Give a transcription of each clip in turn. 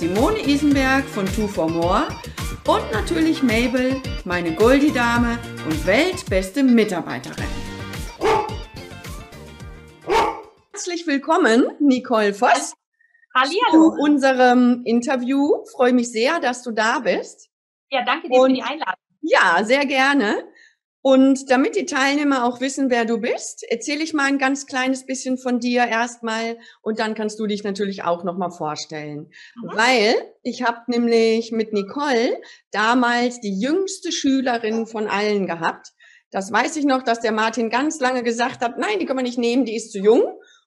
Simone Isenberg von Two for More und natürlich Mabel, meine Goldie-Dame und weltbeste Mitarbeiterin. Herzlich willkommen, Nicole Voss. Hallihallo. Zu unserem Interview. Freue mich sehr, dass du da bist. Ja, danke dir und, für die Einladung. Ja, sehr gerne. Und damit die Teilnehmer auch wissen, wer du bist, erzähle ich mal ein ganz kleines bisschen von dir erstmal und dann kannst du dich natürlich auch nochmal vorstellen. Mhm. Weil ich habe nämlich mit Nicole damals die jüngste Schülerin von allen gehabt. Das weiß ich noch, dass der Martin ganz lange gesagt hat, nein, die können wir nicht nehmen, die ist zu jung.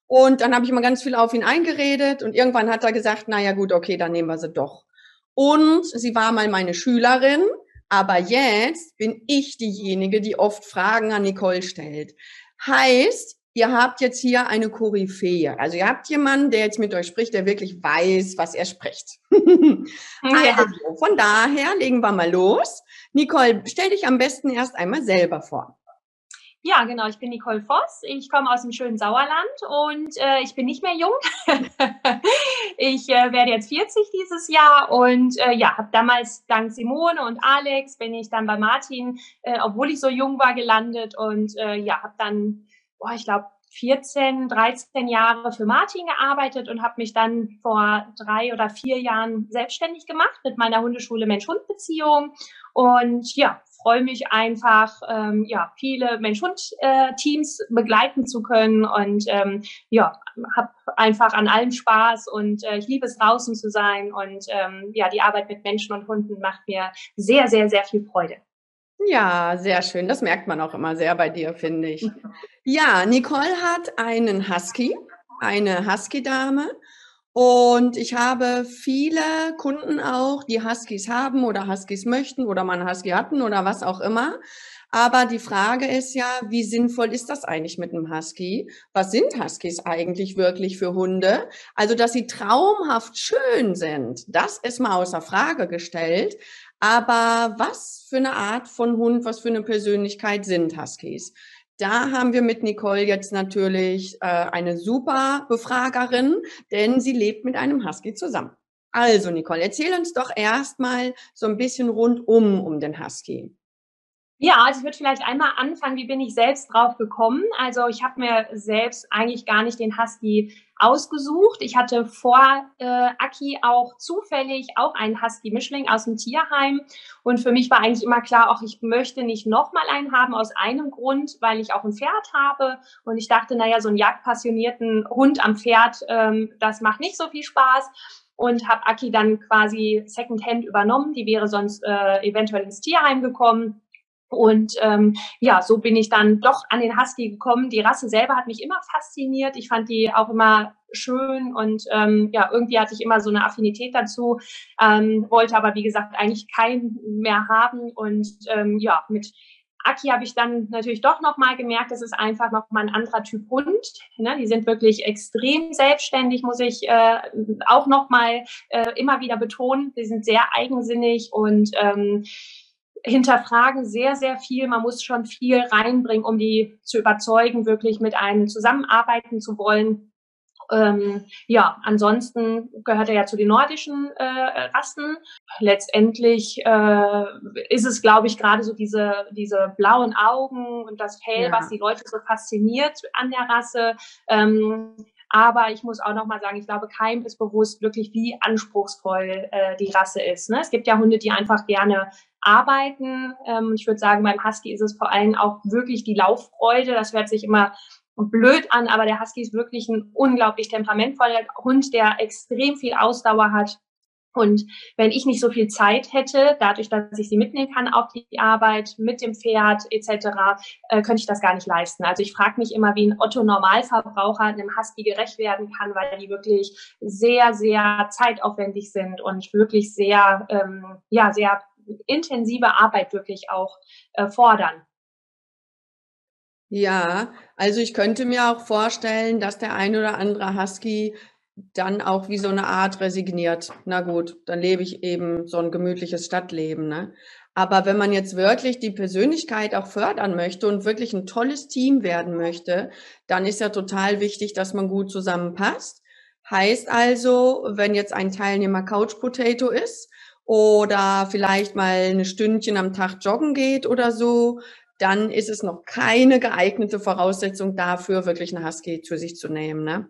Und dann habe ich immer ganz viel auf ihn eingeredet und irgendwann hat er gesagt, na ja gut, okay, dann nehmen wir sie doch. Und sie war mal meine Schülerin aber jetzt bin ich diejenige, die oft Fragen an Nicole stellt. Heißt, ihr habt jetzt hier eine Koryphäe. Also ihr habt jemanden, der jetzt mit euch spricht, der wirklich weiß, was er spricht. also, von daher legen wir mal los. Nicole, stell dich am besten erst einmal selber vor. Ja, genau. Ich bin Nicole Voss. Ich komme aus dem schönen Sauerland und äh, ich bin nicht mehr jung. ich äh, werde jetzt 40 dieses Jahr und äh, ja, habe damals dank Simone und Alex bin ich dann bei Martin, äh, obwohl ich so jung war, gelandet und äh, ja, habe dann, boah, ich glaube 14, 13 Jahre für Martin gearbeitet und habe mich dann vor drei oder vier Jahren selbstständig gemacht mit meiner Hundeschule Mensch-Hund-Beziehung. Und ja, freue mich einfach, ähm, ja, viele Mensch-Hund-Teams äh, begleiten zu können und ähm, ja, habe einfach an allem Spaß und äh, ich liebe es draußen zu sein und ähm, ja, die Arbeit mit Menschen und Hunden macht mir sehr, sehr, sehr viel Freude. Ja, sehr schön. Das merkt man auch immer sehr bei dir, finde ich. Ja, Nicole hat einen Husky, eine Husky-Dame. Und ich habe viele Kunden auch, die Huskies haben oder Huskies möchten oder einen Husky hatten oder was auch immer. Aber die Frage ist ja, wie sinnvoll ist das eigentlich mit einem Husky? Was sind Huskies eigentlich wirklich für Hunde? Also, dass sie traumhaft schön sind, das ist mal außer Frage gestellt. Aber was für eine Art von Hund, was für eine Persönlichkeit sind Huskies? Da haben wir mit Nicole jetzt natürlich äh, eine super Befragerin, denn sie lebt mit einem Husky zusammen. Also Nicole, erzähl uns doch erstmal so ein bisschen rundum um den Husky. Ja, also ich würde vielleicht einmal anfangen, wie bin ich selbst drauf gekommen? Also ich habe mir selbst eigentlich gar nicht den Husky ausgesucht. Ich hatte vor äh, Aki auch zufällig auch einen Husky-Mischling aus dem Tierheim. Und für mich war eigentlich immer klar, auch ich möchte nicht nochmal einen haben aus einem Grund, weil ich auch ein Pferd habe. Und ich dachte, naja, so einen jagdpassionierten Hund am Pferd, ähm, das macht nicht so viel Spaß und habe Aki dann quasi Secondhand übernommen. Die wäre sonst äh, eventuell ins Tierheim gekommen. Und ähm, ja, so bin ich dann doch an den Husky gekommen. Die Rasse selber hat mich immer fasziniert. Ich fand die auch immer schön und ähm, ja, irgendwie hatte ich immer so eine Affinität dazu, ähm, wollte aber wie gesagt eigentlich keinen mehr haben. Und ähm, ja, mit Aki habe ich dann natürlich doch nochmal gemerkt, das ist einfach nochmal ein anderer Typ Hund. Ne? Die sind wirklich extrem selbstständig, muss ich äh, auch nochmal äh, immer wieder betonen. Die sind sehr eigensinnig und ähm, hinterfragen sehr, sehr viel. Man muss schon viel reinbringen, um die zu überzeugen, wirklich mit einem zusammenarbeiten zu wollen. Ähm, ja, ansonsten gehört er ja zu den nordischen äh, Rassen. Letztendlich äh, ist es, glaube ich, gerade so diese, diese blauen Augen und das Fell, ja. was die Leute so fasziniert an der Rasse. Ähm, aber ich muss auch noch mal sagen, ich glaube, keinem ist bewusst wirklich, wie anspruchsvoll äh, die Rasse ist. Ne? Es gibt ja Hunde, die einfach gerne arbeiten. Ähm, ich würde sagen, beim Husky ist es vor allem auch wirklich die Lauffreude. Das hört sich immer blöd an, aber der Husky ist wirklich ein unglaublich temperamentvoller Hund, der extrem viel Ausdauer hat. Und wenn ich nicht so viel Zeit hätte, dadurch, dass ich sie mitnehmen kann auf die Arbeit mit dem Pferd etc., äh, könnte ich das gar nicht leisten. Also ich frage mich immer, wie ein Otto Normalverbraucher einem Husky gerecht werden kann, weil die wirklich sehr, sehr zeitaufwendig sind und wirklich sehr, ähm, ja, sehr intensive Arbeit wirklich auch äh, fordern. Ja, also ich könnte mir auch vorstellen, dass der ein oder andere Husky dann auch wie so eine Art resigniert. Na gut, dann lebe ich eben so ein gemütliches Stadtleben. Ne? Aber wenn man jetzt wirklich die Persönlichkeit auch fördern möchte und wirklich ein tolles Team werden möchte, dann ist ja total wichtig, dass man gut zusammenpasst. Heißt also, wenn jetzt ein Teilnehmer Couch Potato ist oder vielleicht mal eine Stündchen am Tag joggen geht oder so, dann ist es noch keine geeignete Voraussetzung dafür, wirklich einen Husky zu sich zu nehmen. Ne?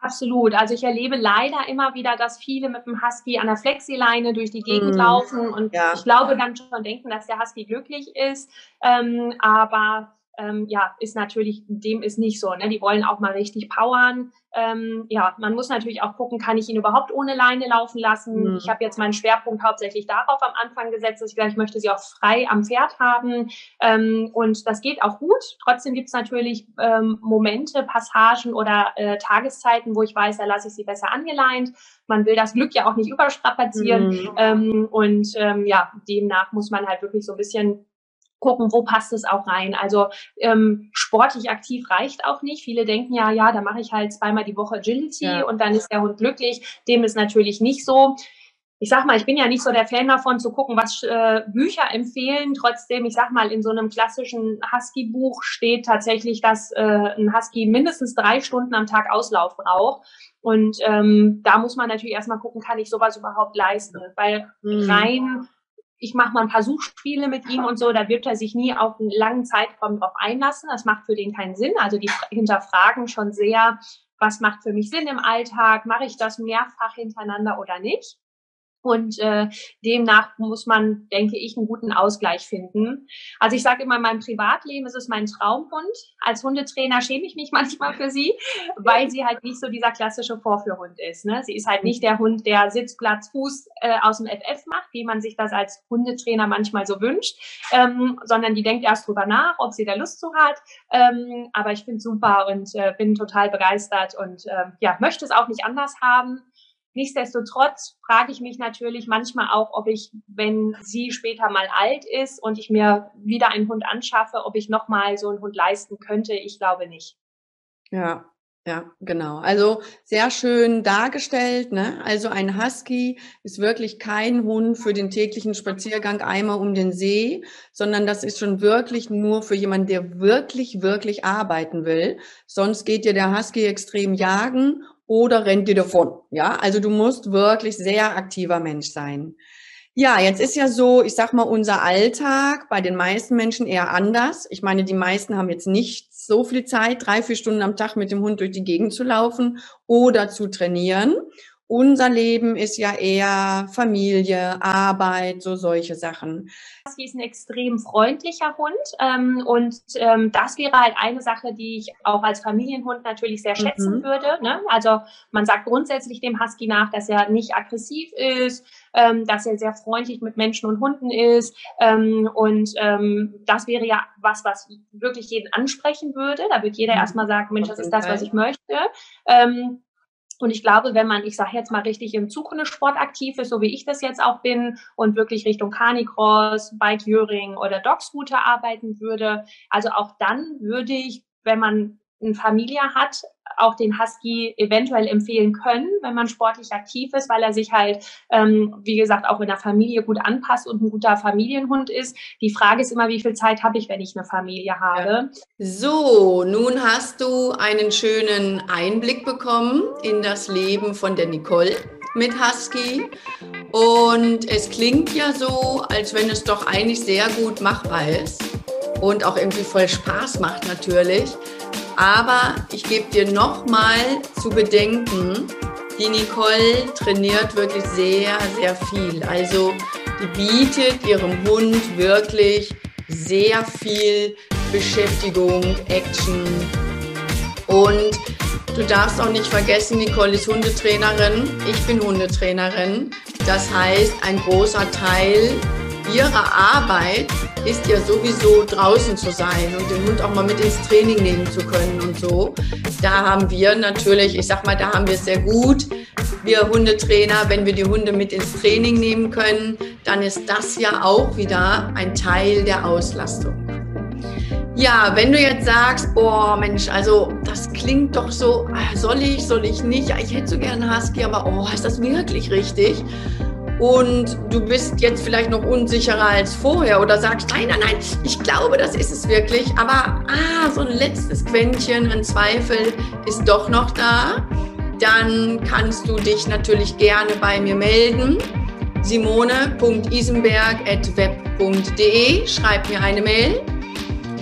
Absolut. Also ich erlebe leider immer wieder, dass viele mit dem Husky an der Flexileine durch die Gegend mm, laufen und ja. ich glaube dann schon denken, dass der Husky glücklich ist. Ähm, aber ähm, ja, ist natürlich, dem ist nicht so. Ne? Die wollen auch mal richtig powern. Ähm, ja, man muss natürlich auch gucken, kann ich ihn überhaupt ohne Leine laufen lassen? Mhm. Ich habe jetzt meinen Schwerpunkt hauptsächlich darauf am Anfang gesetzt, dass ich gleich möchte sie auch frei am Pferd haben. Ähm, und das geht auch gut. Trotzdem gibt es natürlich ähm, Momente, Passagen oder äh, Tageszeiten, wo ich weiß, da lasse ich sie besser angeleint. Man will das Glück ja auch nicht überstrapazieren. Mhm. Ähm, und ähm, ja, demnach muss man halt wirklich so ein bisschen gucken, wo passt es auch rein. Also ähm, sportlich aktiv reicht auch nicht. Viele denken ja, ja, da mache ich halt zweimal die Woche Agility ja. und dann ist der Hund glücklich. Dem ist natürlich nicht so. Ich sag mal, ich bin ja nicht so der Fan davon zu gucken, was äh, Bücher empfehlen. Trotzdem, ich sag mal, in so einem klassischen Husky-Buch steht tatsächlich, dass äh, ein Husky mindestens drei Stunden am Tag Auslauf braucht. Und ähm, da muss man natürlich erstmal gucken, kann ich sowas überhaupt leisten? Weil mhm. rein ich mache mal ein paar Suchspiele mit ihm und so, da wird er sich nie auf einen langen Zeitraum drauf einlassen. Das macht für den keinen Sinn. Also die hinterfragen schon sehr, was macht für mich Sinn im Alltag? Mache ich das mehrfach hintereinander oder nicht? Und äh, demnach muss man, denke ich, einen guten Ausgleich finden. Also ich sage immer, in meinem Privatleben ist es mein Traumhund. Als Hundetrainer schäme ich mich manchmal für sie, weil sie halt nicht so dieser klassische Vorführhund ist. Ne? Sie ist halt nicht der Hund, der Sitz, Platz, Fuß äh, aus dem FF macht, wie man sich das als Hundetrainer manchmal so wünscht, ähm, sondern die denkt erst drüber nach, ob sie da Lust zu hat. Ähm, aber ich finde super und äh, bin total begeistert und äh, ja, möchte es auch nicht anders haben. Nichtsdestotrotz frage ich mich natürlich manchmal auch, ob ich, wenn sie später mal alt ist und ich mir wieder einen Hund anschaffe, ob ich nochmal so einen Hund leisten könnte. Ich glaube nicht. Ja, ja, genau. Also sehr schön dargestellt. Ne? Also ein Husky ist wirklich kein Hund für den täglichen Spaziergang einmal um den See, sondern das ist schon wirklich nur für jemanden, der wirklich, wirklich arbeiten will. Sonst geht dir der Husky extrem jagen oder rennt dir davon. Ja, also du musst wirklich sehr aktiver Mensch sein. Ja, jetzt ist ja so, ich sag mal, unser Alltag bei den meisten Menschen eher anders. Ich meine, die meisten haben jetzt nicht so viel Zeit, drei, vier Stunden am Tag mit dem Hund durch die Gegend zu laufen oder zu trainieren. Unser Leben ist ja eher Familie, Arbeit, so solche Sachen. Sie ist ein extrem freundlicher Hund ähm, und ähm, das wäre halt eine Sache, die ich auch als Familienhund natürlich sehr schätzen mhm. würde. Ne? Also man sagt grundsätzlich dem Husky nach, dass er nicht aggressiv ist, ähm, dass er sehr freundlich mit Menschen und Hunden ist ähm, und ähm, das wäre ja was, was wirklich jeden ansprechen würde. Da wird jeder mhm. erstmal sagen, Mensch, das ist das, was ich möchte. Und ich glaube, wenn man, ich sage jetzt mal richtig im Zukunftssport aktiv ist, so wie ich das jetzt auch bin und wirklich Richtung Canicross, Bike Juring oder Dog Scooter arbeiten würde, also auch dann würde ich, wenn man eine Familie hat, auch den Husky eventuell empfehlen können, wenn man sportlich aktiv ist, weil er sich halt, ähm, wie gesagt, auch in der Familie gut anpasst und ein guter Familienhund ist. Die Frage ist immer, wie viel Zeit habe ich, wenn ich eine Familie habe? So, nun hast du einen schönen Einblick bekommen in das Leben von der Nicole mit Husky. Und es klingt ja so, als wenn es doch eigentlich sehr gut machbar ist und auch irgendwie voll Spaß macht natürlich. Aber ich gebe dir nochmal zu bedenken, die Nicole trainiert wirklich sehr, sehr viel. Also die bietet ihrem Hund wirklich sehr viel Beschäftigung, Action. Und du darfst auch nicht vergessen, Nicole ist Hundetrainerin, ich bin Hundetrainerin. Das heißt, ein großer Teil ihrer Arbeit ist ja sowieso draußen zu sein und den Hund auch mal mit ins Training nehmen zu können und so. Da haben wir natürlich, ich sag mal, da haben wir es sehr gut. Wir Hundetrainer, wenn wir die Hunde mit ins Training nehmen können, dann ist das ja auch wieder ein Teil der Auslastung. Ja, wenn du jetzt sagst, boah, Mensch, also das klingt doch so, ah, soll ich, soll ich nicht? Ich hätte so gerne Husky, aber oh, ist das wirklich richtig? Und du bist jetzt vielleicht noch unsicherer als vorher oder sagst, nein, nein, nein, ich glaube, das ist es wirklich, aber ah, so ein letztes Quäntchen an Zweifel ist doch noch da, dann kannst du dich natürlich gerne bei mir melden. simone.isenberg.web.de, schreib mir eine Mail.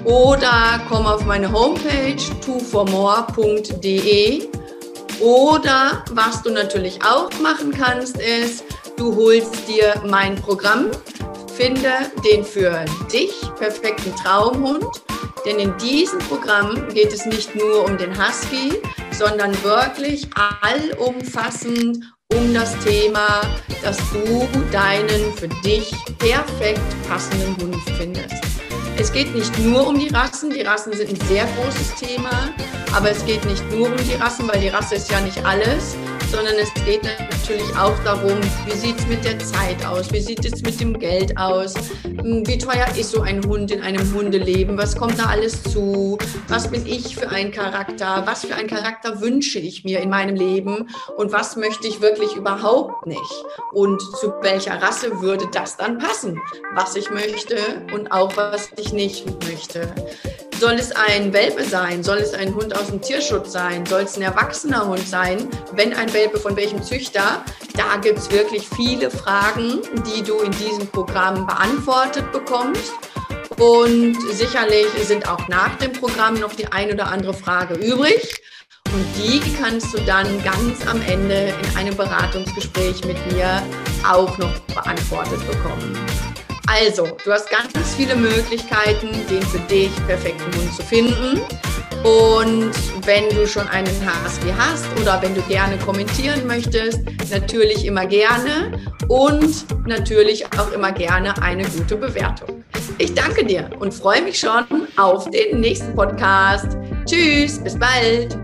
Oder komm auf meine Homepage twoformore.de oder was du natürlich auch machen kannst, ist, Du holst dir mein Programm, finde den für dich perfekten Traumhund. Denn in diesem Programm geht es nicht nur um den Husky, sondern wirklich allumfassend um das Thema, dass du deinen für dich perfekt passenden Hund findest. Es geht nicht nur um die Rassen, die Rassen sind ein sehr großes Thema, aber es geht nicht nur um die Rassen, weil die Rasse ist ja nicht alles, sondern es geht natürlich auch darum, wie sieht es mit der Zeit aus, wie sieht es mit dem Geld aus, hm, wie teuer ist so ein Hund in einem Hundeleben, was kommt da alles zu, was bin ich für ein Charakter, was für ein Charakter wünsche ich mir in meinem Leben und was möchte ich wirklich überhaupt nicht und zu welcher Rasse würde das dann passen, was ich möchte und auch was ich nicht möchte. Soll es ein Welpe sein? Soll es ein Hund aus dem Tierschutz sein? Soll es ein erwachsener Hund sein? Wenn ein Welpe, von welchem Züchter? Da gibt es wirklich viele Fragen, die du in diesem Programm beantwortet bekommst. Und sicherlich sind auch nach dem Programm noch die ein oder andere Frage übrig. Und die kannst du dann ganz am Ende in einem Beratungsgespräch mit mir auch noch beantwortet bekommen. Also, du hast ganz viele Möglichkeiten, den für dich perfekten Hund zu finden. Und wenn du schon einen Husky hast oder wenn du gerne kommentieren möchtest, natürlich immer gerne und natürlich auch immer gerne eine gute Bewertung. Ich danke dir und freue mich schon auf den nächsten Podcast. Tschüss, bis bald.